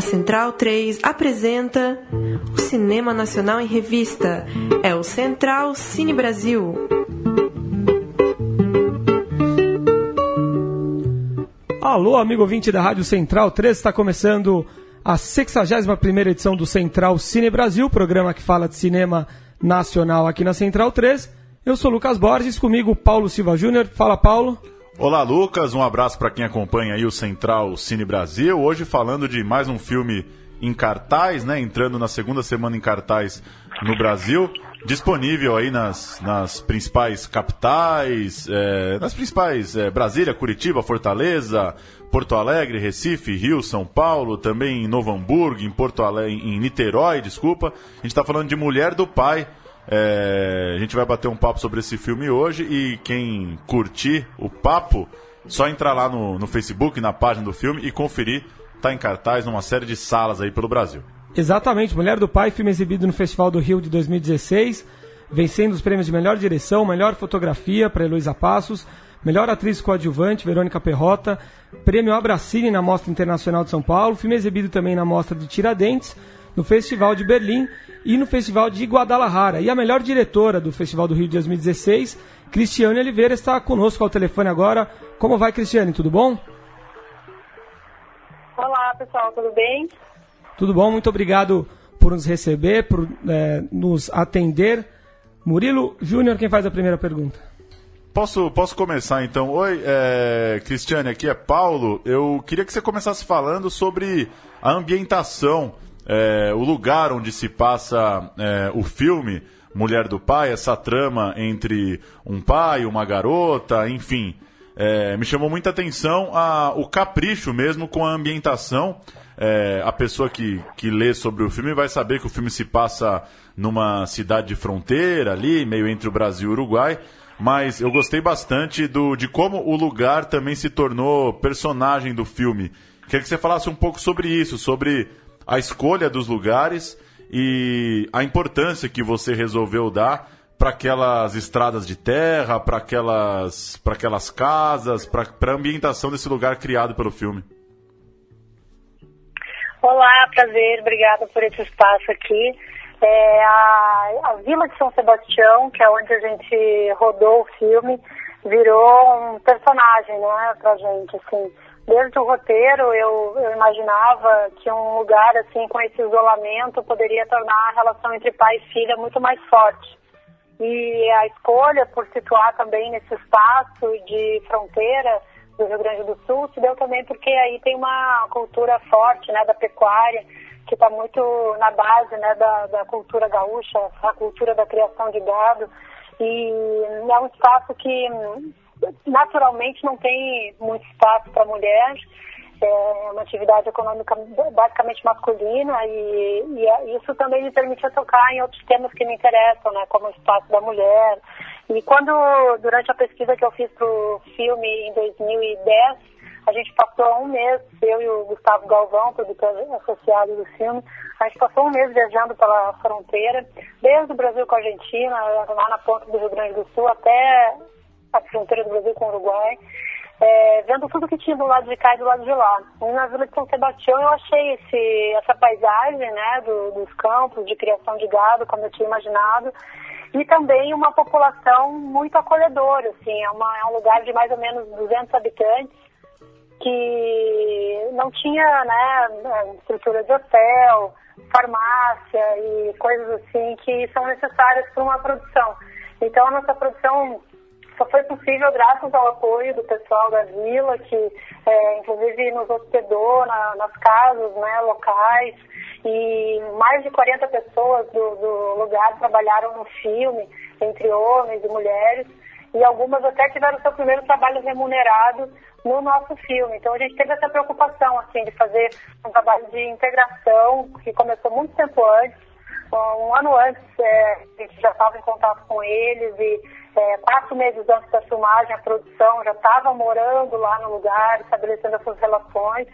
A Central 3 apresenta o Cinema Nacional em Revista. É o Central Cine Brasil. Alô, amigo ouvinte da Rádio Central 3, está começando a 61 edição do Central Cine Brasil, programa que fala de cinema nacional aqui na Central 3. Eu sou Lucas Borges, comigo Paulo Silva Júnior. Fala, Paulo. Olá, Lucas. Um abraço para quem acompanha aí o Central Cine Brasil. Hoje falando de mais um filme em cartaz, né? Entrando na segunda semana em cartaz no Brasil. Disponível aí nas, nas principais capitais, é, nas principais é, Brasília, Curitiba, Fortaleza, Porto Alegre, Recife, Rio, São Paulo, também em Novo Hamburgo, em Porto Alegre, em Niterói, desculpa. A gente está falando de Mulher do Pai, é, a gente vai bater um papo sobre esse filme hoje e quem curtir o papo, só entrar lá no, no Facebook, na página do filme e conferir. Está em cartaz numa série de salas aí pelo Brasil. Exatamente, Mulher do Pai, filme exibido no Festival do Rio de 2016, vencendo os prêmios de melhor direção, melhor fotografia para Heloísa Passos, melhor atriz coadjuvante, Verônica Perrota, prêmio Abracine na Mostra Internacional de São Paulo, filme exibido também na Mostra de Tiradentes, no Festival de Berlim e no Festival de Guadalajara. E a melhor diretora do Festival do Rio de 2016, Cristiane Oliveira, está conosco ao telefone agora. Como vai, Cristiane? Tudo bom? Olá, pessoal, tudo bem? Tudo bom, muito obrigado por nos receber, por é, nos atender. Murilo Júnior, quem faz a primeira pergunta? Posso, posso começar então? Oi, é, Cristiane, aqui é Paulo. Eu queria que você começasse falando sobre a ambientação é, o lugar onde se passa é, o filme Mulher do Pai, essa trama entre um pai, uma garota, enfim. É, me chamou muita atenção a, o capricho mesmo com a ambientação. É, a pessoa que, que lê sobre o filme vai saber que o filme se passa numa cidade de fronteira ali, meio entre o Brasil e o Uruguai. Mas eu gostei bastante do, de como o lugar também se tornou personagem do filme. Queria que você falasse um pouco sobre isso, sobre a escolha dos lugares e a importância que você resolveu dar para aquelas estradas de terra, para aquelas, aquelas casas, para a ambientação desse lugar criado pelo filme. Olá, prazer, obrigada por esse espaço aqui. É, a, a Vila de São Sebastião, que é onde a gente rodou o filme, virou um personagem, né, pra gente, assim desde o roteiro eu, eu imaginava que um lugar assim com esse isolamento poderia tornar a relação entre pai e filha muito mais forte. E a escolha por situar também nesse espaço de fronteira do Rio Grande do Sul se deu também porque aí tem uma cultura forte né, da pecuária, que está muito na base né, da, da cultura gaúcha, a cultura da criação de gado. E é um espaço que naturalmente não tem muito espaço para mulher, é uma atividade econômica basicamente masculina e, e, é, isso também me permitia tocar em outros temas que me interessam, né, como o espaço da mulher. E quando, durante a pesquisa que eu fiz para o filme em 2010, a gente passou um mês, eu e o Gustavo Galvão, produtor associado do filme, a gente passou um mês viajando pela fronteira, desde o Brasil com a Argentina, lá na ponta do Rio Grande do Sul, até a fronteira do Brasil com o Uruguai, é, vendo tudo que tinha do lado de cá e do lado de lá. E na Vila de São Sebastião eu achei esse, essa paisagem né, do, dos campos de criação de gado, como eu tinha imaginado, e também uma população muito acolhedora, assim, é, uma, é um lugar de mais ou menos 200 habitantes, que não tinha né, estrutura de hotel, farmácia e coisas assim que são necessárias para uma produção. Então a nossa produção só foi possível graças ao apoio do pessoal da vila, que é, inclusive nos hospedou na, nas casas né, locais. E mais de 40 pessoas do, do lugar trabalharam no filme, entre homens e mulheres. E algumas até tiveram seu primeiro trabalho remunerado no nosso filme. Então a gente teve essa preocupação assim de fazer um trabalho de integração que começou muito tempo antes. Um ano antes é, a gente já estava em contato com eles e é, quatro meses antes da filmagem, a produção já estava morando lá no lugar, estabelecendo essas relações.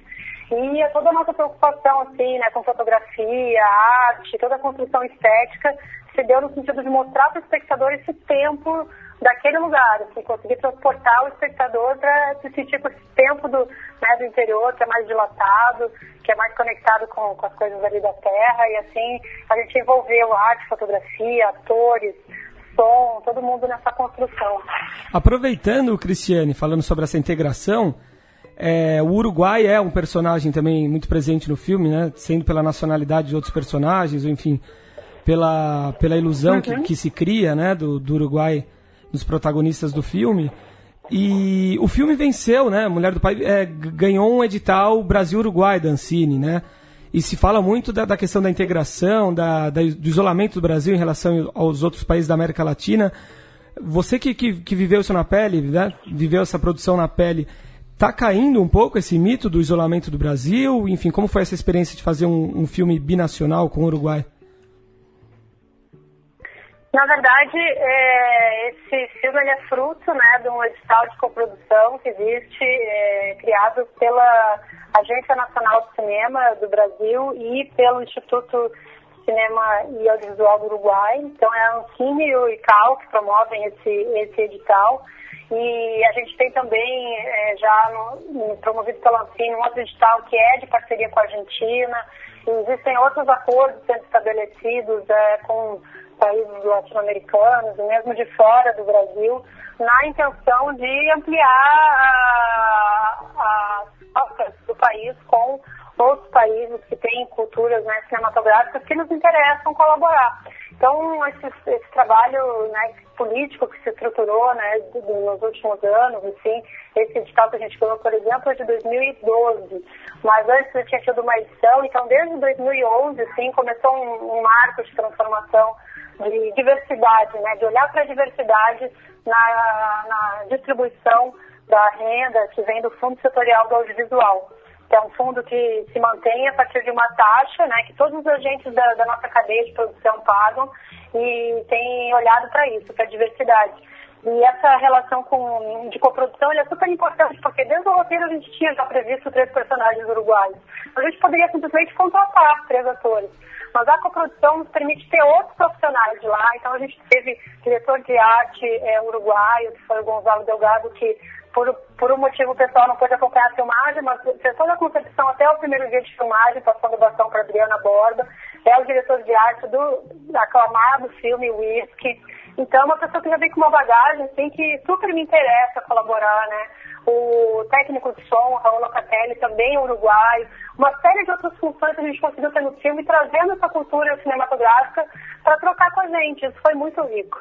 E é toda a nossa preocupação, assim, né, com fotografia, arte, toda a construção estética, se deu no sentido de mostrar para o espectador esse tempo daquele lugar, assim, conseguir transportar o espectador para se sentir com esse tempo do, né, do interior, que é mais dilatado, que é mais conectado com, com as coisas ali da terra, e assim a gente envolveu arte, fotografia, atores, som, todo mundo nessa construção. Aproveitando, Cristiane, falando sobre essa integração, é, o Uruguai é um personagem também muito presente no filme, né? Sendo pela nacionalidade de outros personagens, ou enfim, pela, pela ilusão uhum. que, que, se cria, né, do, do Uruguai nos protagonistas do filme. E o filme venceu, né? Mulher do Pai é, ganhou um edital Brasil-Uruguai da Ancine, né? E se fala muito da, da questão da integração, da, da, do isolamento do Brasil em relação aos outros países da América Latina. Você que, que, que viveu isso na pele, né? viveu essa produção na pele, Está caindo um pouco esse mito do isolamento do Brasil? Enfim, como foi essa experiência de fazer um, um filme binacional com o Uruguai? Na verdade, é, esse filme é fruto né, de um edital de coprodução que existe, é, criado pela Agência Nacional de Cinema do Brasil e pelo Instituto Cinema e Audiovisual do Uruguai. Então, é a Ancine e o ICAO que promovem esse, esse edital. E a gente tem também, é, já no, promovido pela Ancine, um outro edital que é de parceria com a Argentina. E existem outros acordos sendo estabelecidos é, com países latino-americanos e mesmo de fora do Brasil, na intenção de ampliar a, alcance do país com outros países que têm culturas né, cinematográficas que nos interessam colaborar. Então, esse, esse trabalho né, político que se estruturou né, nos últimos anos, assim, esse edital que a gente ganhou, por exemplo, é de 2012, mas antes eu tinha tido uma edição, então desde 2011, assim, começou um, um marco de transformação de diversidade, né, de olhar para a diversidade na, na distribuição da renda que vem do Fundo Setorial do Audiovisual que é um fundo que se mantém a partir de uma taxa, né, que todos os agentes da, da nossa cadeia de produção pagam e tem olhado para isso, para a diversidade. E essa relação com, de coprodução é super importante, porque desde o roteiro a gente tinha já previsto três personagens uruguaios. A gente poderia simplesmente contratar três atores. Mas a coprodução nos permite ter outros profissionais de lá. Então a gente teve diretor de arte é, uruguaio, que foi o Gonzalo Delgado, que por, por um motivo pessoal não pôde acompanhar a filmagem, mas fez toda a concepção até o primeiro dia de filmagem, passando o bastão para Adriana Borba. É o diretor de arte do aclamado filme Whisky. Então, é uma pessoa que já vem com uma bagagem, assim, que super me interessa colaborar, né? O técnico de som, Raul Locatelli, também é uruguaio. Uma série de outras funções que a gente conseguiu ter no filme, trazendo essa cultura cinematográfica para trocar com a gente. Isso foi muito rico.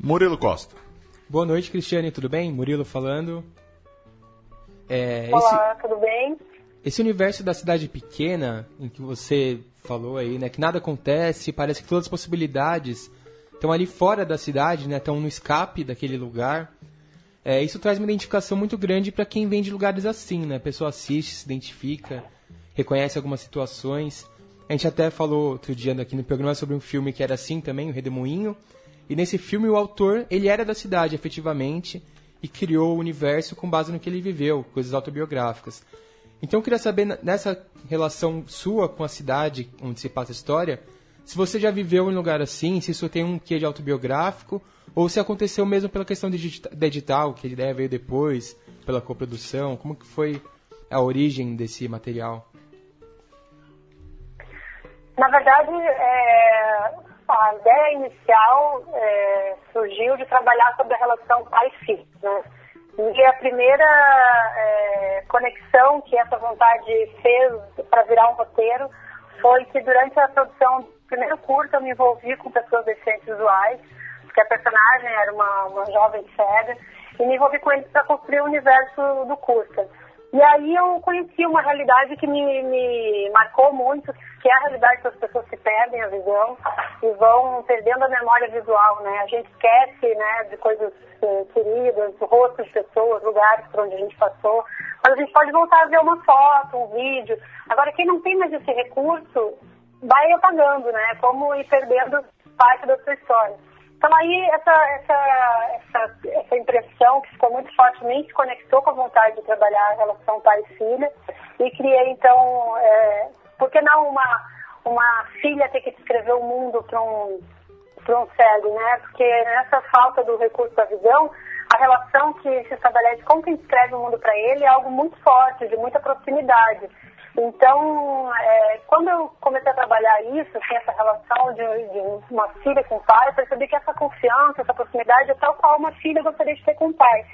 Murilo Costa. Boa noite, Cristiane, tudo bem? Murilo falando. É, Olá, esse, tudo bem? Esse universo da cidade pequena, em que você falou aí, né, que nada acontece, parece que todas as possibilidades estão ali fora da cidade, né, estão no escape daquele lugar. É, isso traz uma identificação muito grande para quem vem de lugares assim, né? A pessoa assiste, se identifica, reconhece algumas situações. A gente até falou outro dia aqui no programa sobre um filme que era assim também, o Redemoinho, e nesse filme o autor, ele era da cidade, efetivamente, e criou o universo com base no que ele viveu, coisas autobiográficas. Então eu queria saber, nessa relação sua com a cidade onde se passa a história, se você já viveu em um lugar assim, se isso tem um quê de autobiográfico, ou se aconteceu mesmo pela questão de edital, que a ideia veio depois, pela coprodução, como que foi a origem desse material? Na verdade, é, a ideia inicial é, surgiu de trabalhar sobre a relação pai-filho. Né? E a primeira é, conexão que essa vontade fez para virar um roteiro foi que durante a produção primeiro curto eu me envolvi com pessoas deficientes visuais, porque a personagem era uma, uma jovem cega, e me envolvi com eles para construir o universo do curta. E aí eu conheci uma realidade que me, me marcou muito, que é a realidade das pessoas que perdem a visão e vão perdendo a memória visual, né? A gente esquece, né, de coisas eh, queridas, rostos de pessoas, lugares por onde a gente passou, mas a gente pode voltar a ver uma foto, um vídeo. Agora, quem não tem mais esse recurso, vai apagando, né? Como ir perdendo parte da sua história. Então aí essa, essa, essa, essa impressão que ficou muito fortemente se conectou com a vontade de trabalhar a relação pai e filha e criei então, é, por que não uma, uma filha ter que descrever o mundo para um um cego, né? Porque nessa falta do recurso da visão, a relação que se estabelece com quem escreve o mundo para ele é algo muito forte, de muita proximidade. Então, é, quando eu comecei a trabalhar isso, assim, essa relação de, de, uma filha com o pai, eu percebi que essa confiança, essa proximidade é tal qual uma filha gostaria de ter com o pai.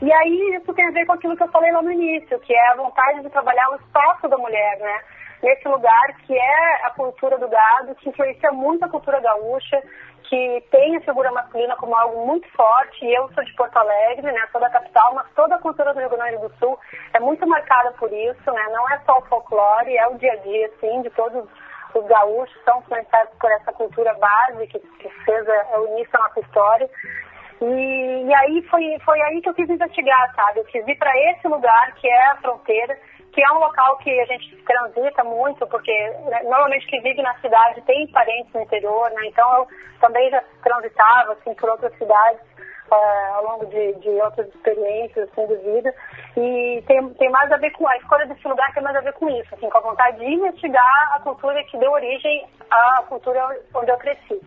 E aí isso tem a ver com aquilo que eu falei lá no início, que é a vontade de trabalhar o espaço da mulher, né? Nesse lugar que é a cultura do gado, que influencia muito a cultura gaúcha, que tem a figura masculina como algo muito forte, e eu sou de Porto Alegre, né, sou da capital, mas toda a cultura do Rio Grande do Sul é muito marcada por isso, né, não é só o folclore, é o dia a dia, assim, de todos os gaúchos, são influenciados por essa cultura base que, que fez a, o início da nossa história, e, e, aí foi, foi aí que eu quis investigar, sabe, eu quis ir para esse lugar que é a fronteira, que é um local que a gente transita muito, porque né, normalmente quem vive na cidade tem parentes no interior, né? Então eu também já transitava assim, por outras cidades uh, ao longo de, de outras experiências assim, de vida. E tem, tem mais a ver com a escolha desse lugar tem mais a ver com isso, assim, com a vontade de investigar a cultura que deu origem à cultura onde eu cresci.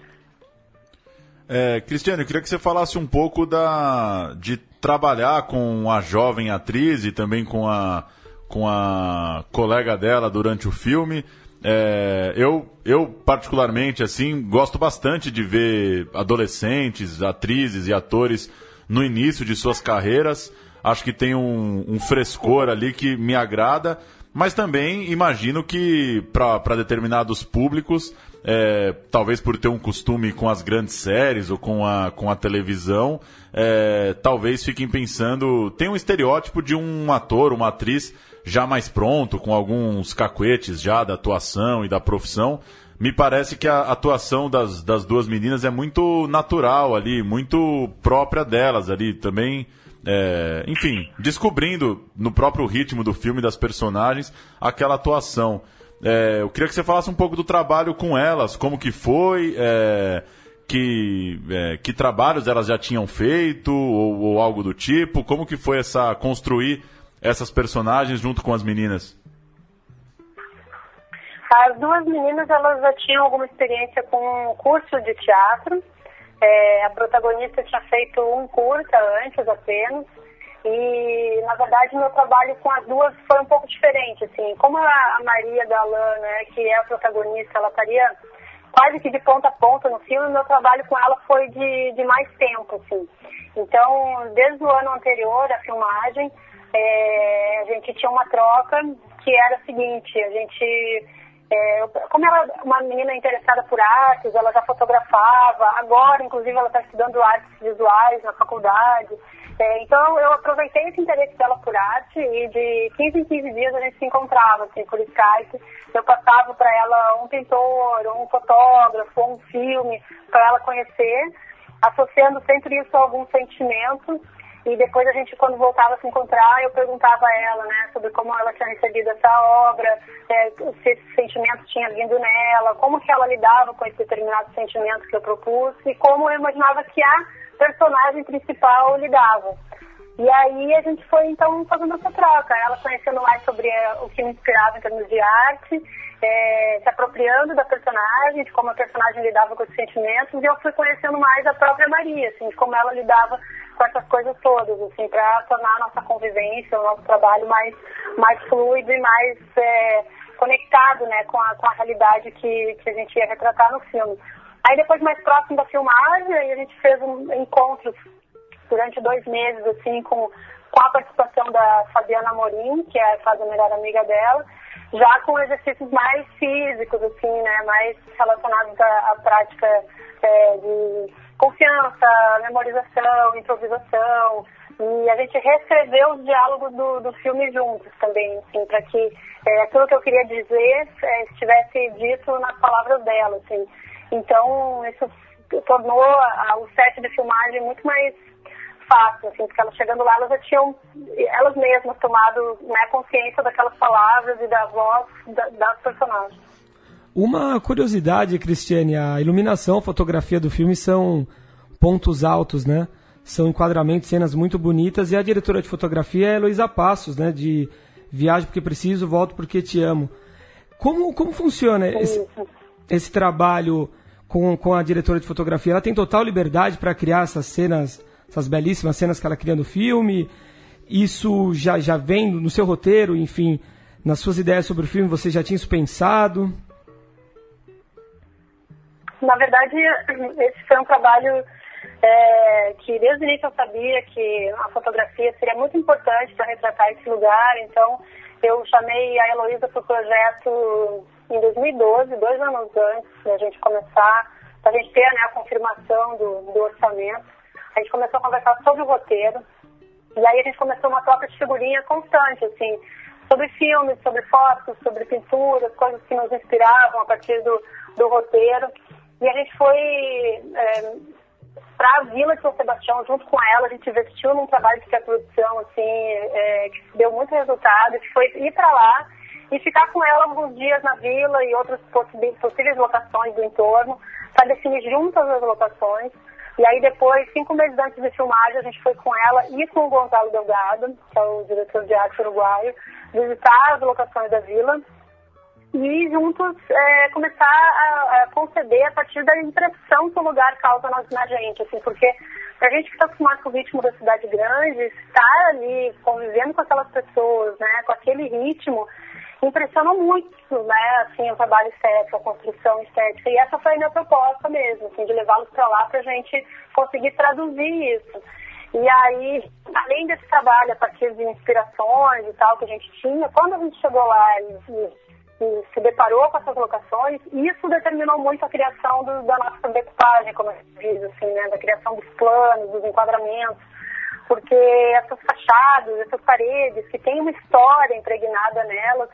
É, Cristiano, eu queria que você falasse um pouco da, de trabalhar com a jovem atriz e também com a com a colega dela durante o filme. É, eu, eu, particularmente, assim, gosto bastante de ver adolescentes, atrizes e atores no início de suas carreiras. Acho que tem um, um frescor ali que me agrada, mas também imagino que para determinados públicos, é, talvez por ter um costume com as grandes séries ou com a, com a televisão, é, talvez fiquem pensando. Tem um estereótipo de um ator, uma atriz já mais pronto, com alguns cacuetes já da atuação e da profissão. Me parece que a atuação das, das duas meninas é muito natural ali, muito própria delas ali também. É, enfim, descobrindo no próprio ritmo do filme das personagens aquela atuação. É, eu queria que você falasse um pouco do trabalho com elas, como que foi, é, que, é, que trabalhos elas já tinham feito ou, ou, algo do tipo, como que foi essa construir essas personagens junto com as meninas? As duas meninas elas já tinham alguma experiência com um curso de teatro. É, a protagonista tinha feito um curta antes apenas. E, na verdade, meu trabalho com as duas foi um pouco diferente, assim. Como a, a Maria Galan, né, que é a protagonista, ela estaria quase que de ponta a ponta no filme, meu trabalho com ela foi de, de mais tempo, assim. Então, desde o ano anterior à filmagem, é, a gente tinha uma troca que era a seguinte, a gente, é, como ela é uma menina interessada por artes, ela já fotografava, agora inclusive ela está estudando artes visuais na faculdade, é, então eu aproveitei esse interesse dela por arte e de 15 em 15 dias a gente se encontrava assim, por Skype, eu passava para ela um pintor, um fotógrafo, um filme, para ela conhecer, associando sempre isso a algum sentimento e depois a gente, quando voltava a se encontrar, eu perguntava a ela, né, sobre como ela tinha recebido essa obra, é, se esse sentimento tinha vindo nela, como que ela lidava com esse determinado sentimento que eu propus e como eu imaginava que a personagem principal lidava. E aí a gente foi então fazendo essa troca, ela conhecendo mais sobre é, o que me inspirava em termos de arte, é, se apropriando da personagem, de como a personagem lidava com os sentimentos, e eu fui conhecendo mais a própria Maria, assim, de como ela lidava com essas coisas todas, assim, para tornar a nossa convivência, o nosso trabalho mais, mais fluido e mais é, conectado, né, com a, com a realidade que, que a gente ia retratar no filme. Aí depois, mais próximo da filmagem, aí a gente fez um encontros durante dois meses, assim, com, com a participação da Fabiana Morim, que é, a melhor amiga dela, já com exercícios mais físicos, assim, né, mais relacionados à, à prática é, de confiança, memorização, improvisação. E a gente reescreveu os diálogos do, do filme juntos também, assim, para que é, aquilo que eu queria dizer é, estivesse dito nas palavras dela, assim. Então, isso tornou a, o set de filmagem muito mais fácil, assim, porque elas chegando lá, elas já tinham, elas mesmas, tomado né, consciência daquelas palavras e da voz da, das personagens. Uma curiosidade, Cristiane, a iluminação, a fotografia do filme são pontos altos, né? São enquadramentos, cenas muito bonitas e a diretora de fotografia é Heloísa Passos, né? De Viagem porque preciso, volto porque te amo. Como, como funciona esse, esse trabalho com, com a diretora de fotografia, ela tem total liberdade para criar essas cenas, essas belíssimas cenas que ela cria no filme. Isso já, já vem no seu roteiro, enfim, nas suas ideias sobre o filme, você já tinha isso pensado? Na verdade, esse foi um trabalho é, que desde o início eu sabia que a fotografia seria muito importante para retratar esse lugar, então eu chamei a Heloísa para o projeto em 2012, dois anos antes da gente começar, para a gente ter né, a confirmação do, do orçamento. A gente começou a conversar sobre o roteiro, e aí a gente começou uma troca de figurinha constante, assim, sobre filmes, sobre fotos, sobre pinturas, coisas que nos inspiravam a partir do, do roteiro. E a gente foi é, para a Vila de São Sebastião, junto com ela, a gente investiu num trabalho de pré-produção, assim, é, que deu muito resultado, que foi ir para lá e ficar com ela alguns dias na vila e outras possíveis locações do entorno, para definir juntas as locações. E aí depois, cinco meses antes de filmagem, a gente foi com ela e com o Gonzalo Delgado, que é o diretor de arte uruguaio, visitar as locações da vila e juntos é, começar a, a, conceber a partir da impressão que o lugar causa na, na gente, assim, porque a gente que está acostumado com o ritmo da cidade grande, estar ali convivendo com aquelas pessoas, né, com aquele ritmo, impressiona muito, né, assim, o trabalho estético, a construção estética, e essa foi a minha proposta mesmo, assim, de levá-los para lá para a gente conseguir traduzir isso. E aí, além desse trabalho a partir de inspirações e tal que a gente tinha, quando a gente chegou lá e, e se deparou com essas locações, isso determinou muito a criação do, da nossa decupagem, como gente diz, assim, né, da criação dos planos, dos enquadramentos, porque essas fachadas, essas paredes que têm uma história impregnada nelas,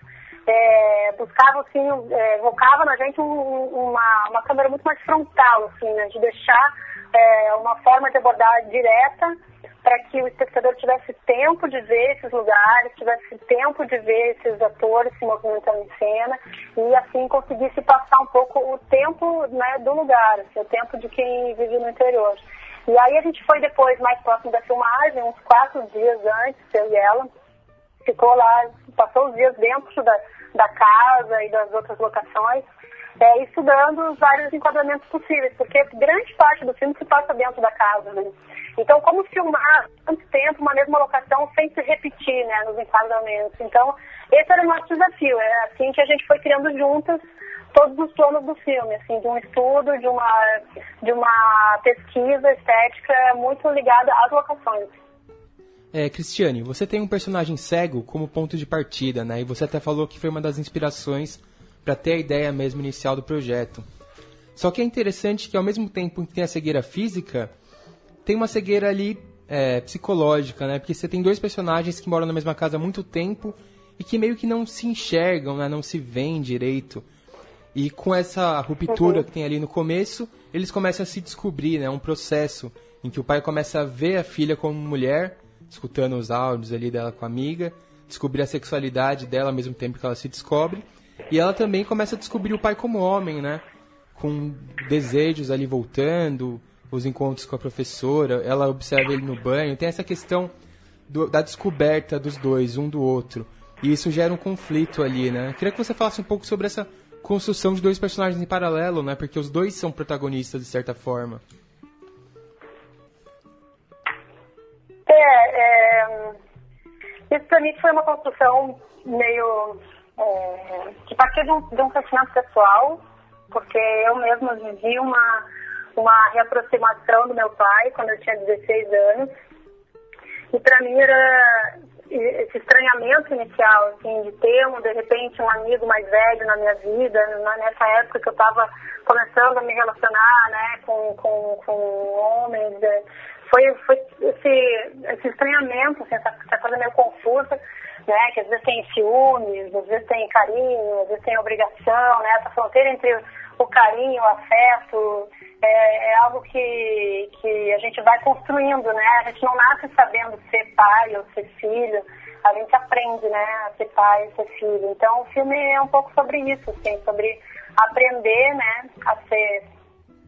é, buscava assim, é, evocava na gente um, uma, uma câmera muito mais frontal, assim, né, de deixar é, uma forma de abordar direta para que o espectador tivesse tempo de ver esses lugares, tivesse tempo de ver esses atores se movimentando em cena e assim conseguisse passar um pouco o tempo né, do lugar, assim, o tempo de quem vive no interior. E aí a gente foi depois mais próximo da filmagem, uns quatro dias antes, eu e ela, ficou lá, passou os dias dentro da, da casa e das outras locações, é, estudando os vários enquadramentos possíveis, porque grande parte do filme se passa dentro da casa, né? Então, como filmar tanto tempo uma mesma locação sem se repetir, né, nos enquadramentos? Então, esse era o nosso desafio, é assim que a gente foi criando juntas todos os planos do filme, assim, de um estudo, de uma, de uma pesquisa estética muito ligada às locações. É, Cristiane, você tem um personagem cego como ponto de partida, né? E você até falou que foi uma das inspirações para ter a ideia mesmo inicial do projeto. Só que é interessante que ao mesmo tempo que tem a cegueira física, tem uma cegueira ali é, psicológica, né? Porque você tem dois personagens que moram na mesma casa há muito tempo e que meio que não se enxergam, né? Não se veem direito. E com essa ruptura que tem ali no começo, eles começam a se descobrir, né? Um processo em que o pai começa a ver a filha como mulher escutando os áudios ali dela com a amiga, descobrir a sexualidade dela ao mesmo tempo que ela se descobre. E ela também começa a descobrir o pai como homem, né? Com desejos ali voltando, os encontros com a professora, ela observa ele no banho. Tem essa questão do, da descoberta dos dois, um do outro. E isso gera um conflito ali, né? Queria que você falasse um pouco sobre essa construção de dois personagens em paralelo, né? Porque os dois são protagonistas de certa forma. É, é, isso para mim foi uma construção meio é, que partiu de um, de um pessoal, porque eu mesma vivi uma, uma reaproximação do meu pai quando eu tinha 16 anos. E para mim era esse estranhamento inicial, assim, de ter, um, de repente, um amigo mais velho na minha vida, nessa época que eu estava começando a me relacionar, né, com, com, com homens, é, foi, foi esse, esse estranhamento, assim, essa, essa coisa meio confusa, né, que às vezes tem ciúmes, às vezes tem carinho, às vezes tem obrigação, né, essa fronteira entre o carinho, o afeto, é, é, algo que, que a gente vai construindo, né, a gente não nasce sabendo ser pai ou ser filho, a gente aprende, né, a ser pai e ser filho. Então, o filme é um pouco sobre isso, assim, sobre aprender, né, a ser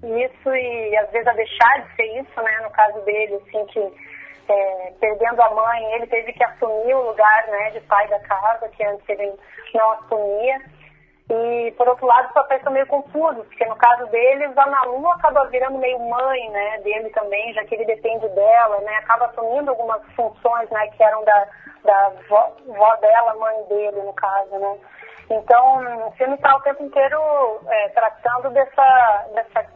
isso e às vezes a deixar de ser isso, né? No caso dele, assim, que é, perdendo a mãe, ele teve que assumir o lugar, né, de pai da casa, que antes ele não assumia. E, por outro lado, os papéis são meio confusos, porque no caso deles, a Nalu acaba virando meio mãe, né, dele também, já que ele depende dela, né, acaba assumindo algumas funções, né, que eram da, da vó, vó dela, mãe dele, no caso, né. Então, o filme está o tempo inteiro é, tratando dessa, dessa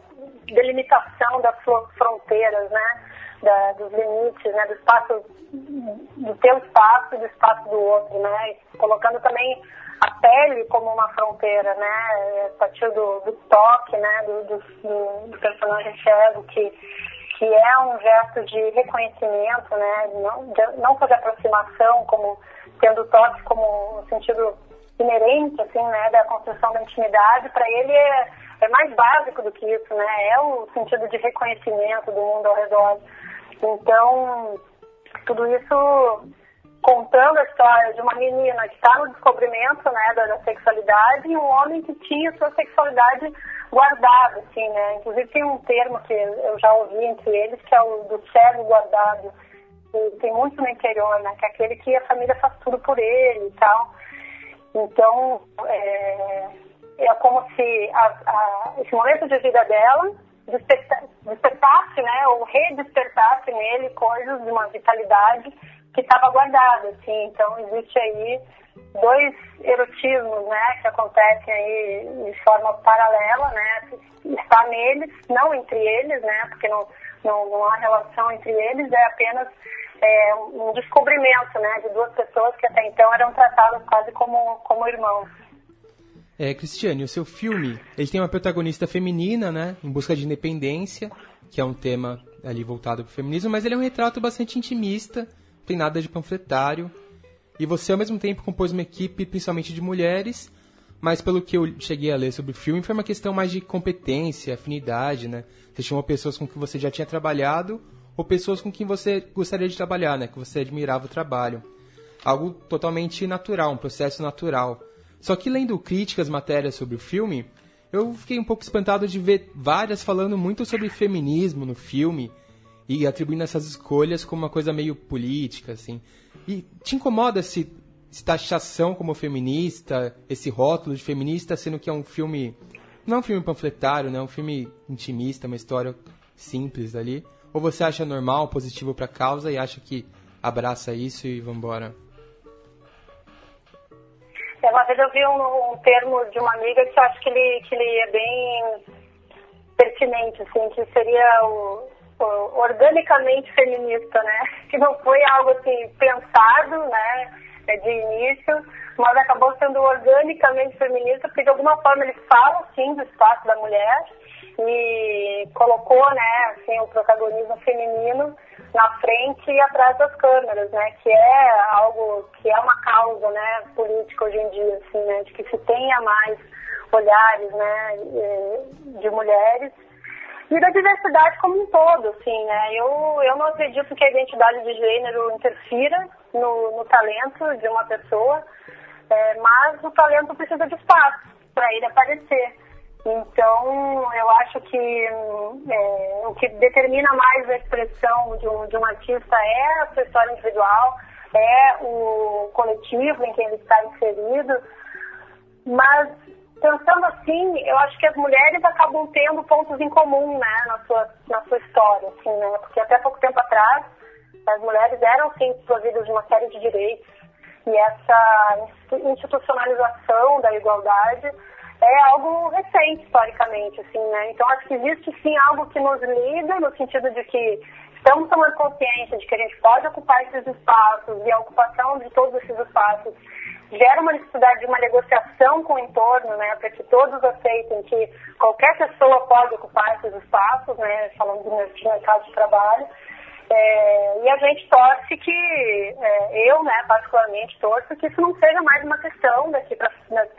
delimitação das fronteiras, né, da, dos limites, né, do espaço, do teu espaço e do espaço do outro, né, colocando também a pele como uma fronteira, né? A partir do, do toque, né? Do, do, do personagem cego, que, que é um gesto de reconhecimento, né? Não, de, não só de aproximação, como tendo toque como um sentido inerente, assim, né? Da construção da intimidade, para ele é, é mais básico do que isso, né? É o sentido de reconhecimento do mundo ao redor. Então, tudo isso contando a história de uma menina que está no descobrimento né, da, da, sexualidade e um homem que tinha sua sexualidade guardada, assim, né? Inclusive tem um termo que eu já ouvi entre eles, que é o do cego guardado, tem muito no interior, né? Que é aquele que a família faz tudo por ele e tal. Então, é, é como se a, a, esse momento de vida dela despertasse, né? Ou redespertasse nele coisas de uma vitalidade que estava guardado, assim. Então existe aí dois erotismos, né, que acontecem aí de forma paralela, né, está neles, não entre eles, né, porque não, não, não há relação entre eles, é apenas é, um descobrimento, né, de duas pessoas que até então eram tratadas quase como, como irmãos. É, Cristiane, o seu filme, ele tem uma protagonista feminina, né, em busca de independência, que é um tema ali voltado para o feminismo, mas ele é um retrato bastante intimista, tem nada de panfletário. E você, ao mesmo tempo, compôs uma equipe principalmente de mulheres, mas pelo que eu cheguei a ler sobre o filme, foi uma questão mais de competência, afinidade, né? Você chamou pessoas com quem você já tinha trabalhado ou pessoas com quem você gostaria de trabalhar, né? Que você admirava o trabalho. Algo totalmente natural, um processo natural. Só que lendo críticas, matérias sobre o filme, eu fiquei um pouco espantado de ver várias falando muito sobre feminismo no filme, e atribuindo essas escolhas como uma coisa meio política, assim. E te incomoda esse, essa taxação como feminista, esse rótulo de feminista, sendo que é um filme. Não é um filme panfletário, né? É um filme intimista, uma história simples ali. Ou você acha normal, positivo para a causa e acha que abraça isso e vambora? É, uma vez eu vi um, um, termo de uma amiga que eu acho que ele, que ele é bem pertinente, assim, que seria o, organicamente feminista, né? Que não foi algo assim pensado, né? De início, mas acabou sendo organicamente feminista, porque de alguma forma ele fala sim do espaço da mulher e colocou, né, assim, o protagonismo feminino na frente e atrás das câmeras, né, que é algo que é uma causa, né, política hoje em dia, assim, né, de que se tenha mais olhares, né, de mulheres e da diversidade como um todo, assim, né? Eu, eu não acredito que a identidade de gênero interfira no, no talento de uma pessoa, é, mas o talento precisa de espaço para ele aparecer. Então, eu acho que é, o que determina mais a expressão de um, de um artista é a sua história individual, é o coletivo em que ele está inserido, mas pensando assim, eu acho que as mulheres acabam tendo pontos em comum, né, na sua, na sua história, assim, né, porque até pouco tempo atrás as mulheres eram sim desprovidas de uma série de direitos. E essa institucionalização da igualdade é algo recente historicamente, assim, né, então acho que existe sim algo que nos liga no sentido de que estamos tomando consciência de que a gente pode ocupar esses espaços e a ocupação de todos esses espaços gera uma necessidade de uma negociação com o entorno, né, para que todos aceitem que qualquer pessoa pode ocupar esses espaços, né, falando do mercado de trabalho. É, e a gente torce que, é, eu, né, particularmente, torço que isso não seja mais uma questão daqui, pra,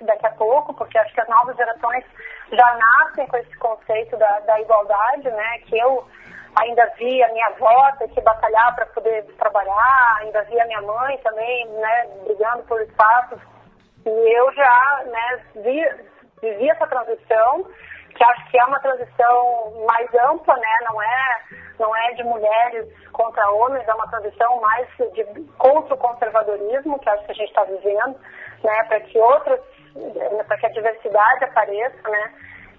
daqui a pouco, porque acho que as novas gerações já nascem com esse conceito da, da igualdade, né, que eu ainda vi a minha avó ter que batalhar para poder trabalhar, ainda vi a minha mãe também, né, brigando por espaços. E eu já, né, vi, vivi essa transição, que acho que é uma transição mais ampla, né, não é, não é de mulheres contra homens, é uma transição mais de, contra o conservadorismo, que acho que a gente está vivendo, né, para que outras para que a diversidade apareça, né?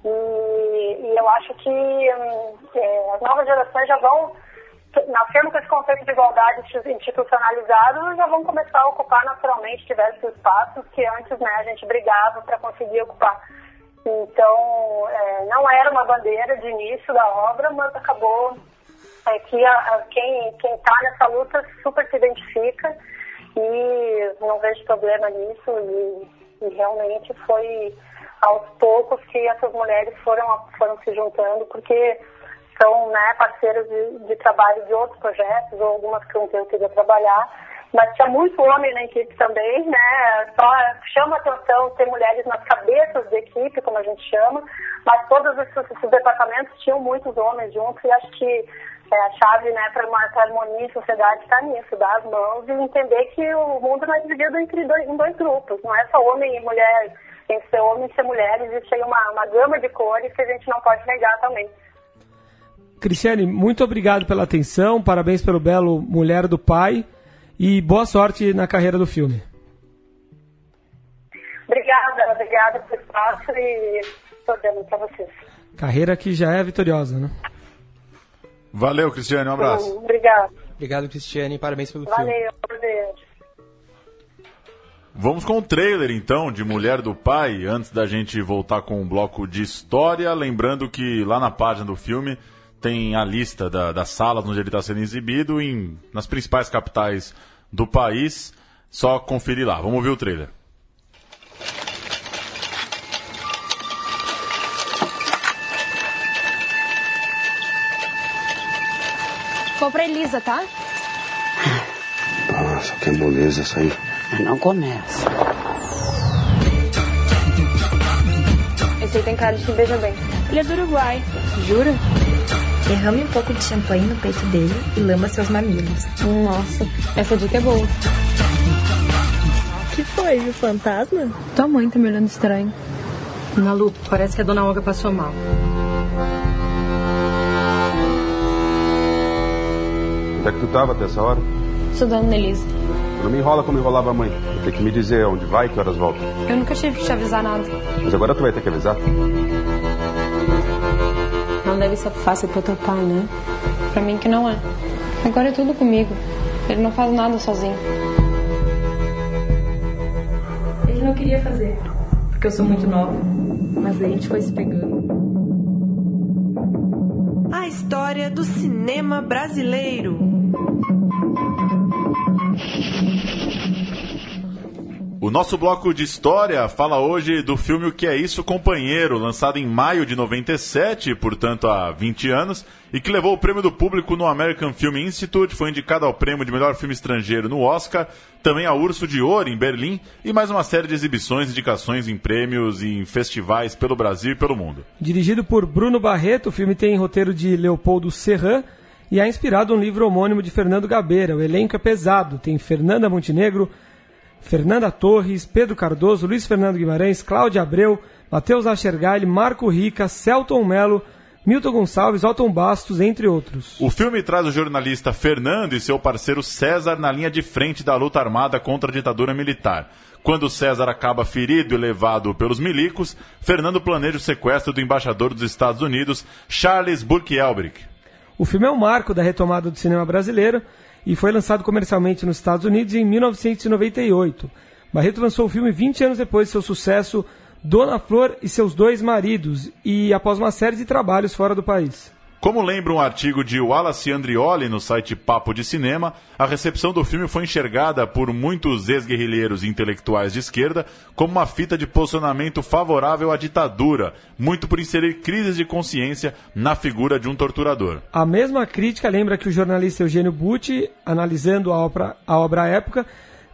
E, e eu acho que hum, é, as novas gerações já vão, nascendo com esse conceito de igualdade institucionalizado, já vão começar a ocupar naturalmente diversos espaços que antes né, a gente brigava para conseguir ocupar. Então, é, não era uma bandeira de início da obra, mas acabou é, que a, a, quem está nessa luta super se identifica e não vejo problema nisso e, e realmente foi aos poucos que essas mulheres foram, foram se juntando, porque são né, parceiras de, de trabalho de outros projetos, ou algumas que eu queria trabalhar, mas tinha muito homem na equipe também, né? Só chama atenção ter mulheres nas cabeças da equipe, como a gente chama, mas todos esses, esses departamentos tinham muitos homens juntos e acho que é, a chave né, para uma harmonia em sociedade está nisso, dar as mãos e entender que o mundo não é dividido entre dois, em dois grupos, não é só homem e mulher, tem que ser homem e ser mulher, existe aí uma, uma gama de cores que a gente não pode negar também. Cristiane, muito obrigado pela atenção, parabéns pelo belo Mulher do Pai e boa sorte na carreira do filme. Obrigada, obrigada pelo espaço e estou dando para vocês. Carreira que já é vitoriosa, né? Valeu, Cristiane, um abraço. obrigado. Obrigado, Cristiane, parabéns pelo Valeu, filme. Valeu, Vamos com o trailer então de Mulher do Pai, antes da gente voltar com um bloco de história. Lembrando que lá na página do filme tem a lista da, das salas onde ele está sendo exibido em, nas principais capitais do país. Só conferir lá. Vamos ver o trailer. Vou pra Elisa, tá? Nossa, que moleza essa aí. Não começa. Esse aí tem cara de que beija bem. Ele é do Uruguai. Jura? Derrame um pouco de champanhe no peito dele e lamba seus mamilos. Nossa, essa dica é boa. que foi, viu? Fantasma? Tua mãe tá me olhando estranho. Malu, parece que a dona Olga passou mal. Onde é que tu tava até essa hora? Estudando na Elisa. Não me enrola como enrolava a mãe. Vai ter que me dizer onde vai e que horas volta. Eu nunca tive que te avisar nada. Mas agora tu vai ter que avisar. Não deve ser fácil pro teu pai, né? Pra mim que não é. Agora é tudo comigo. Ele não faz nada sozinho. Ele não queria fazer, porque eu sou muito nova. Mas aí a gente foi se pegando. A história do cinema brasileiro. O nosso bloco de história fala hoje do filme O Que É Isso, Companheiro, lançado em maio de 97, portanto há 20 anos, e que levou o prêmio do público no American Film Institute, foi indicado ao prêmio de melhor filme estrangeiro no Oscar, também a Urso de Ouro em Berlim, e mais uma série de exibições, indicações em prêmios e em festivais pelo Brasil e pelo mundo. Dirigido por Bruno Barreto, o filme tem roteiro de Leopoldo Serran e é inspirado um livro homônimo de Fernando Gabeira. O elenco é pesado, tem Fernanda Montenegro, Fernanda Torres, Pedro Cardoso, Luiz Fernando Guimarães, Cláudia Abreu, Matheus Achergali, Marco Rica, Celton Melo, Milton Gonçalves, Alton Bastos, entre outros. O filme traz o jornalista Fernando e seu parceiro César na linha de frente da luta armada contra a ditadura militar. Quando César acaba ferido e levado pelos milicos, Fernando planeja o sequestro do embaixador dos Estados Unidos, Charles Burke Elbrick. O filme é um marco da retomada do cinema brasileiro e foi lançado comercialmente nos Estados Unidos em 1998. Barreto lançou o filme 20 anos depois de seu sucesso Dona Flor e seus dois maridos e após uma série de trabalhos fora do país. Como lembra um artigo de Wallace Andrioli no site Papo de Cinema, a recepção do filme foi enxergada por muitos ex-guerrilheiros intelectuais de esquerda como uma fita de posicionamento favorável à ditadura, muito por inserir crises de consciência na figura de um torturador. A mesma crítica lembra que o jornalista Eugênio Butti, analisando a obra, a obra à época,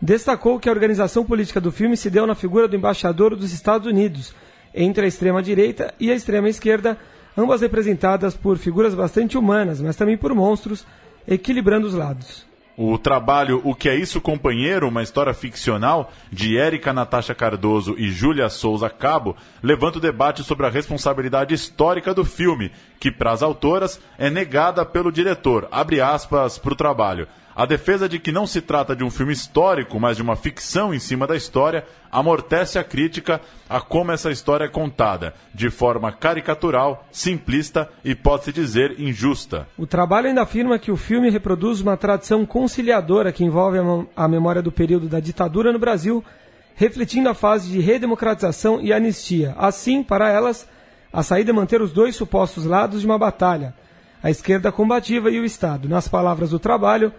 destacou que a organização política do filme se deu na figura do embaixador dos Estados Unidos, entre a extrema-direita e a extrema-esquerda, ambas representadas por figuras bastante humanas, mas também por monstros, equilibrando os lados. O trabalho O Que É Isso, Companheiro, uma história ficcional de Érica Natasha Cardoso e Júlia Souza Cabo, levanta o debate sobre a responsabilidade histórica do filme, que, para as autoras, é negada pelo diretor, abre aspas, para o trabalho. A defesa de que não se trata de um filme histórico, mas de uma ficção em cima da história, amortece a crítica a como essa história é contada, de forma caricatural, simplista e, pode-se dizer, injusta. O trabalho ainda afirma que o filme reproduz uma tradição conciliadora que envolve a, memória do período da ditadura no Brasil, refletindo a fase de redemocratização e anistia. Assim, para elas, a saída é manter os dois supostos lados de uma batalha, a esquerda combativa e o Estado. Nas palavras do trabalho,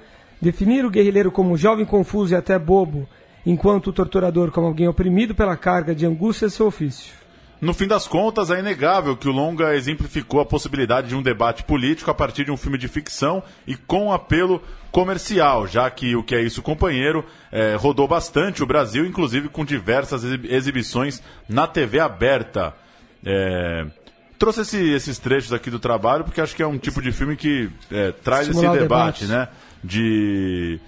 definir o guerrilheiro como jovem confuso e até bobo, enquanto o torturador como alguém oprimido pela carga de angústia é seu ofício. No fim das contas, é inegável que o longa exemplificou a possibilidade de um debate político a partir de um filme de ficção e com apelo comercial, já que o que é isso, companheiro, eh, rodou bastante o Brasil, inclusive com diversas exib- exibições na TV aberta. Eh, trouxe esse- esses trechos aqui do trabalho porque acho que é um tipo de filme que eh, traz Estimular esse debate, debate. né? De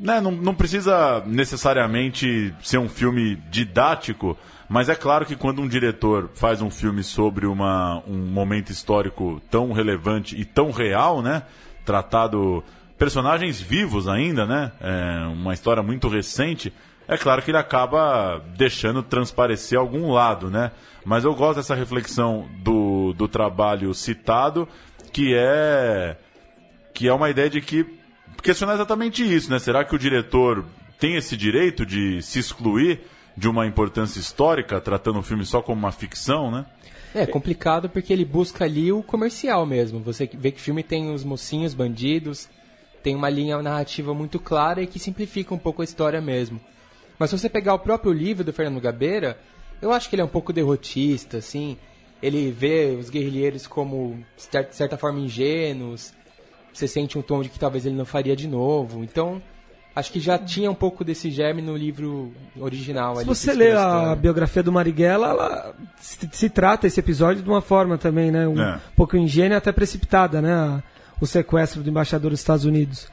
né, não, não precisa necessariamente ser um filme didático, mas é claro que quando um diretor faz um filme sobre uma, um momento histórico tão relevante e tão real, né? Tratado personagens vivos ainda, né? É uma história muito recente. É claro que ele acaba deixando transparecer algum lado, né? Mas eu gosto dessa reflexão do, do trabalho citado, que é que é uma ideia de que questionar exatamente isso, né? Será que o diretor tem esse direito de se excluir de uma importância histórica, tratando o filme só como uma ficção, né? É complicado porque ele busca ali o comercial mesmo. Você vê que o filme tem os mocinhos, bandidos, tem uma linha narrativa muito clara e que simplifica um pouco a história mesmo. Mas se você pegar o próprio livro do Fernando Gabeira, eu acho que ele é um pouco derrotista, assim. Ele vê os guerrilheiros como, de certa forma, ingênuos. Você sente um tom de que talvez ele não faria de novo. Então, acho que já tinha um pouco desse germe no livro original. Se ali, você lê a biografia do Marighella, ela se, se trata esse episódio de uma forma também, né? Um É. pouco ingênua e até precipitada, né? o sequestro do embaixador dos Estados Unidos.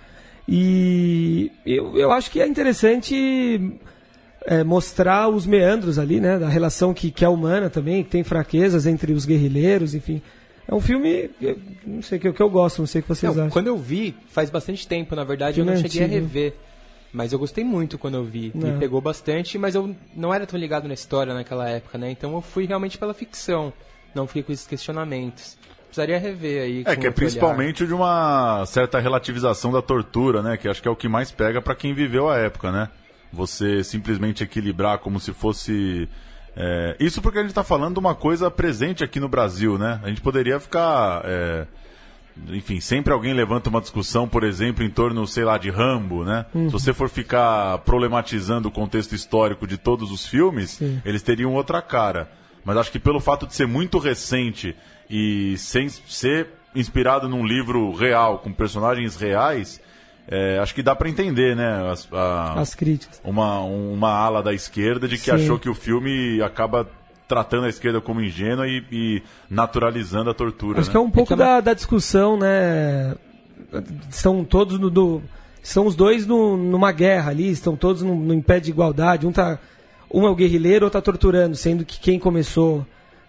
E eu, eu acho que é interessante é, mostrar os meandros ali, né? Da relação que, que é humana também, que tem fraquezas entre os guerrilheiros, enfim. É um filme, eu não sei o que, que eu gosto, não sei o que vocês Não, acham. quando eu vi, faz bastante tempo, na verdade, eu Filme não cheguei a antigo. rever. Mas eu gostei muito quando eu vi. Não. Me pegou bastante, mas eu não era tão ligado na história naquela época, né? Então eu fui realmente pela ficção. Não fiquei com esses questionamentos. Precisaria rever aí. É que é principalmente de uma certa relativização da tortura, né? Que acho que é o que mais pega pra quem viveu a época, né? Você simplesmente equilibrar como se fosse. É, Isso porque a gente tá falando de uma coisa presente aqui no Brasil, né? A gente poderia ficar. é, Enfim, sempre alguém levanta uma discussão, por exemplo, em torno, sei lá, de Rambo, né? Se você for ficar problematizando o contexto histórico de todos os filmes, Sim. eles teriam outra cara. Mas acho que pelo fato de ser muito recente e sem ser inspirado num livro real, com personagens reais, é, acho que dá pra entender, né? As, a- As críticas. uma, uma ala da esquerda de que Sim. achou que o filme acaba tratando a esquerda como ingênua e, e naturalizando a tortura. Acho né? que é um pouco que é da, da discussão, né? Estão todos no. do- são os dois no- numa guerra ali, estão todos no, no em pé de igualdade. Um, tá, um é o guerrilheiro, outro tá torturando, sendo que quem começou,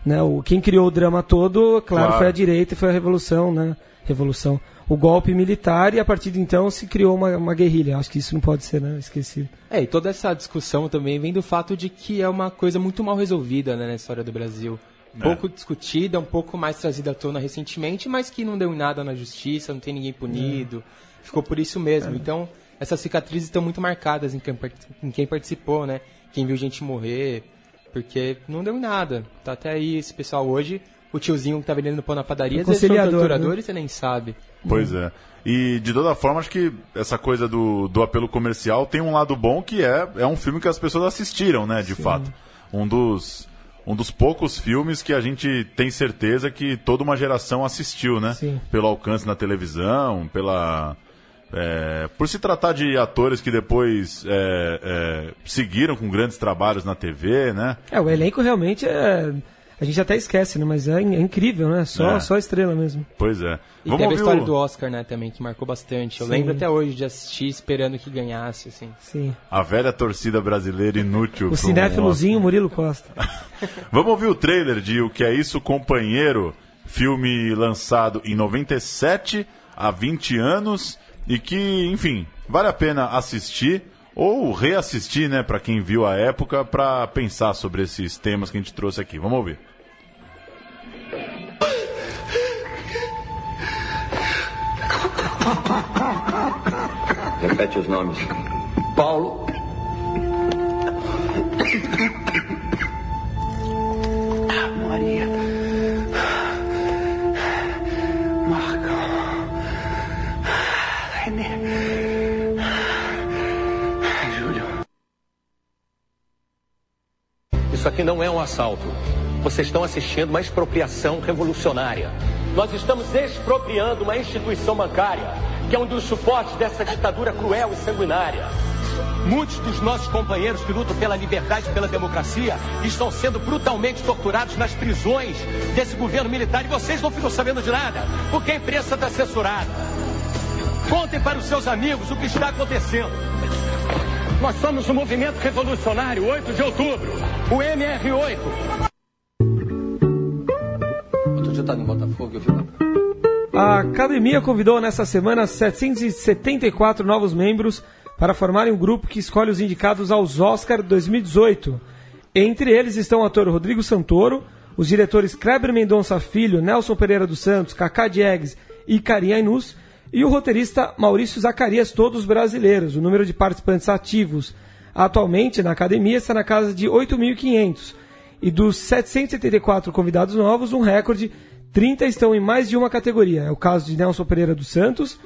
né? O, quem criou o drama todo, claro, Claro. foi a direita e foi a revolução, né? Revolução. O golpe militar e a partir de então se criou uma, uma guerrilha. Acho que isso não pode ser né, esquecido. É, e toda essa discussão também vem do fato de que é uma coisa muito mal resolvida né, na história do Brasil. Um É. pouco discutida, um pouco mais trazida à tona recentemente, mas que não deu em nada na justiça, não tem ninguém punido. Ficou por isso mesmo. Então, essas cicatrizes estão muito marcadas em quem, em quem participou, né? Quem viu gente morrer, porque não deu em nada. Tá até aí esse pessoal hoje, o tiozinho que tá vendendo pão na padaria, O às vezes são conciliador, torturadores né? você nem sabe. Pois é. E de toda forma, acho que essa coisa do, do apelo comercial tem um lado bom que é, é um filme que as pessoas assistiram, né, de fato. Um dos, um dos poucos filmes que a gente tem certeza que toda uma geração assistiu, né? Sim. Pelo alcance na televisão, pela. é, por se tratar de atores que depois é, é, seguiram com grandes trabalhos na TV, né? É, o elenco realmente é. A gente até esquece, né? Mas é, é incrível, né? Só, É. só estrela mesmo. Pois é. E teve a história o- do Oscar, né, também, que marcou bastante. Eu Sim. lembro até hoje de assistir esperando que ganhasse, assim. Sim. a velha torcida brasileira inútil. O pra um cinéfilozinho Murilo Costa. Vamos ouvir o trailer de O Que É Isso, Companheiro, filme lançado em 97, há 20 anos, e que, enfim, Vale a pena assistir ou reassistir, né, para quem viu a época, para pensar sobre esses temas que a gente trouxe aqui. Vamos ouvir. Repete os nomes. Paulo. Maria. Marco. René. Júlio. Isso aqui não é um assalto. Vocês estão assistindo uma expropriação revolucionária. Nós estamos expropriando uma instituição bancária que é um dos suportes dessa ditadura cruel e sanguinária. Muitos dos nossos companheiros que lutam pela liberdade e pela democracia estão sendo brutalmente torturados nas prisões desse governo militar e vocês não ficam sabendo de nada, porque a imprensa está censurada. Contem para os seus amigos o que está acontecendo. Nós somos o Movimento Revolucionário 8 de Outubro, o MR8. Em Botafogo. A academia convidou nesta semana 774 novos membros para formarem um grupo que escolhe os indicados aos Oscar 2018. Entre eles estão o ator Rodrigo Santoro, os diretores Kleber Mendonça Filho, Nelson Pereira dos Santos, Cacá Diegues e Karim Ainus, e o roteirista Maurício Zacarias, todos brasileiros. O número de participantes ativos atualmente na academia está na casa de 8.500. E dos 774 convidados novos, um recorde 30 estão em mais de uma categoria. É o caso de Nelson Pereira dos Santos,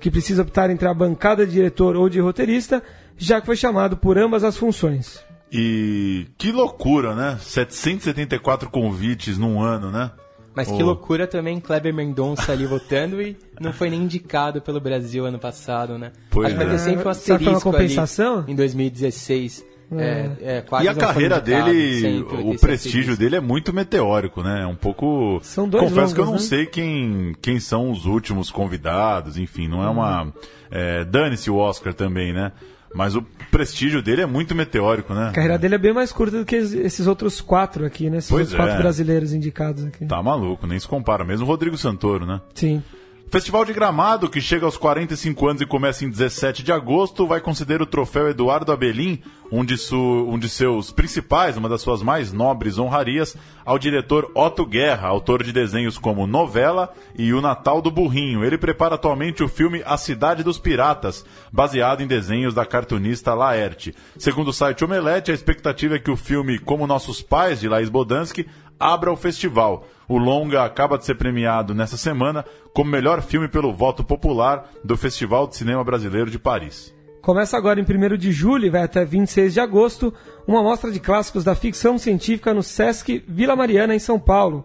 que precisa optar entre a bancada de diretor ou de roteirista, já que foi chamado por ambas as funções. E que loucura, né? 774 convites num ano, né? Mas que loucura também Kleber Mendonça ali votando e não foi nem indicado pelo Brasil ano passado, né? Pois Acho que vai é. ter sempre um Será que foi uma asterisco compensação? ali em 2016. É, é, quase E a carreira dele, sempre o prestígio dele é muito meteórico, né? É um pouco. São dois Confesso que eu não longos, né? sei quem, quem são os últimos convidados, enfim, não é uma. É, Dane-se o Oscar também, né? Mas o prestígio dele é muito meteórico, né? A carreira dele é bem mais curta do que es- esses outros quatro aqui, né? Esses Pois outros quatro é. brasileiros indicados aqui. Tá maluco, nem se compara. Mesmo o Rodrigo Santoro, né? Sim. Festival de Gramado, que chega aos 45 anos e começa em 17 de agosto, vai conceder o troféu Eduardo Abelim, um de, su- um de seus principais, uma das suas mais nobres honrarias, ao diretor Otto Guerra, autor de desenhos como Novela e O Natal do Burrinho. Ele prepara atualmente o filme A Cidade dos Piratas, baseado em desenhos da cartunista Laerte. Segundo o site Omelete, a expectativa é que o filme Como Nossos Pais, de Laís Bodansky, abra o festival. O longa acaba de ser premiado nessa semana como melhor filme pelo voto popular do Festival de Cinema Brasileiro de Paris. Começa agora em 1 de julho e vai até 26 de agosto uma mostra de clássicos da ficção científica no Sesc Vila Mariana, em São Paulo,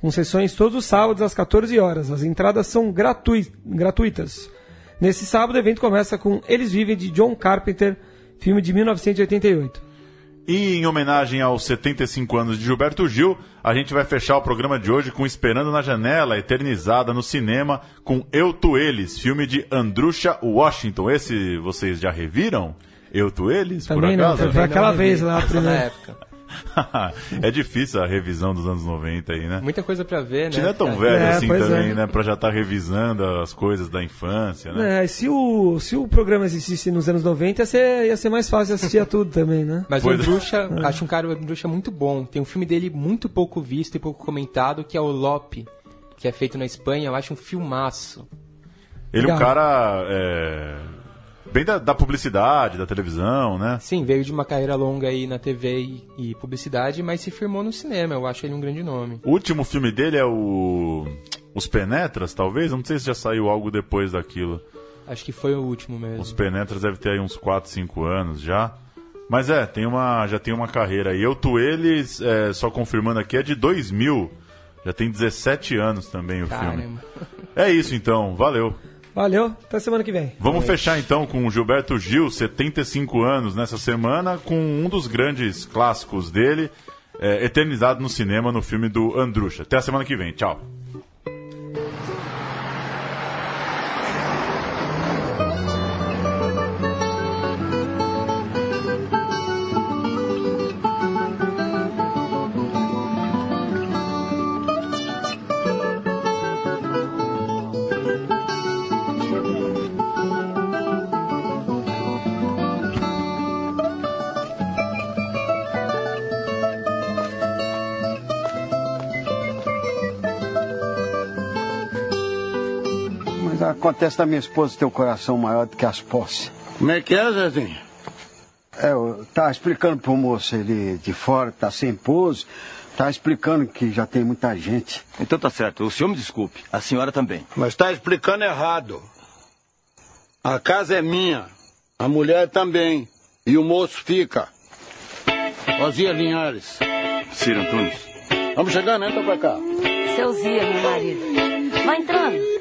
com sessões todos os sábados às 14 horas. As entradas são gratui- gratuitas. Nesse sábado, o evento começa com Eles Vivem, de John Carpenter, filme de 1988. E em homenagem aos 75 anos de Gilberto Gil, a gente vai fechar o programa de hoje com Esperando na Janela, eternizada no cinema, com Eu Tu Eles, filme de Andrusha Washington. Esse vocês já reviram? Eu Tu Eles, por Também não, acaso? foi aquela Não, vez lá, só na primeira. época. é difícil a revisão dos anos 90 aí, né? Muita coisa pra ver, A gente né? não é tão cara? velho É, assim também, é. né? Pra já estar revisando as coisas da infância, né? É, se, o, se o programa existisse nos anos 90, ia ser, ia ser mais fácil assistir a tudo também, né? Mas Pois o é. Andrusha, acho um cara o Andrusha muito bom. Tem um filme dele muito pouco visto e pouco comentado, que é o Lope, que é feito na Espanha. Eu acho um filmaço. Ele é um cara é, bem da, da publicidade, da televisão, né? Sim, veio de uma carreira longa aí na TV e, e publicidade, mas se firmou no cinema. Eu acho ele um grande nome. O último filme dele é o Os Penetras, talvez? Não sei se já saiu algo depois daquilo. Acho que foi o último mesmo. Os Penetras deve ter aí uns 4, 5 anos já. Mas é, tem uma, já tem uma carreira aí. Eu Tu Eles, é, só confirmando aqui, é de 2000. Já tem 17 anos também o filme. Caramba. É isso então, valeu. Valeu, até semana que vem. Vamos fechar então com o Gilberto Gil, 75 anos nessa semana, com um dos grandes clássicos dele, é, eternizado no cinema no filme do Andrusha. Até a semana que vem, tchau. Acontece da minha esposa ter o coração maior do que as posses. Como é que é, Zezinho? É, eu tava explicando pro moço ali de fora, tá sem pouso, tá explicando que já tem muita gente. Então tá certo. O senhor me desculpe. A senhora também. Mas está explicando errado. A casa é minha. A mulher também. E o moço fica. Ozia Linhares. Ciro Antunes. Vamos chegando, entra pra cá. Seu Zia, meu marido. Vai entrando.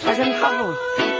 Fazendo um favor. Ainda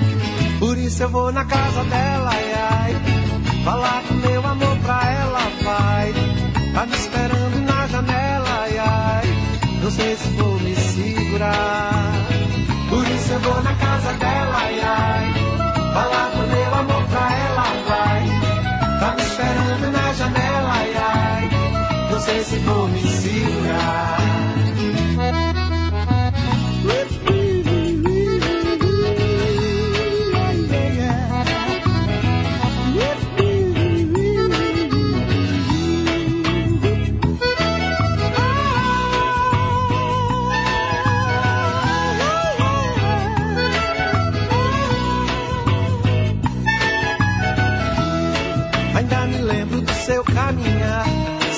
Por isso eu vou na casa dela, ai, ai. Falar do meu amor pra ela, vai. Tá me esperando na janela, ai, ai. Não sei se vou me segurar. Por isso eu vou na casa dela, ai, ai. Falar do meu amor pra ela, vai. Tá me esperando na janela, ai, ai. Não sei se vou me segurar.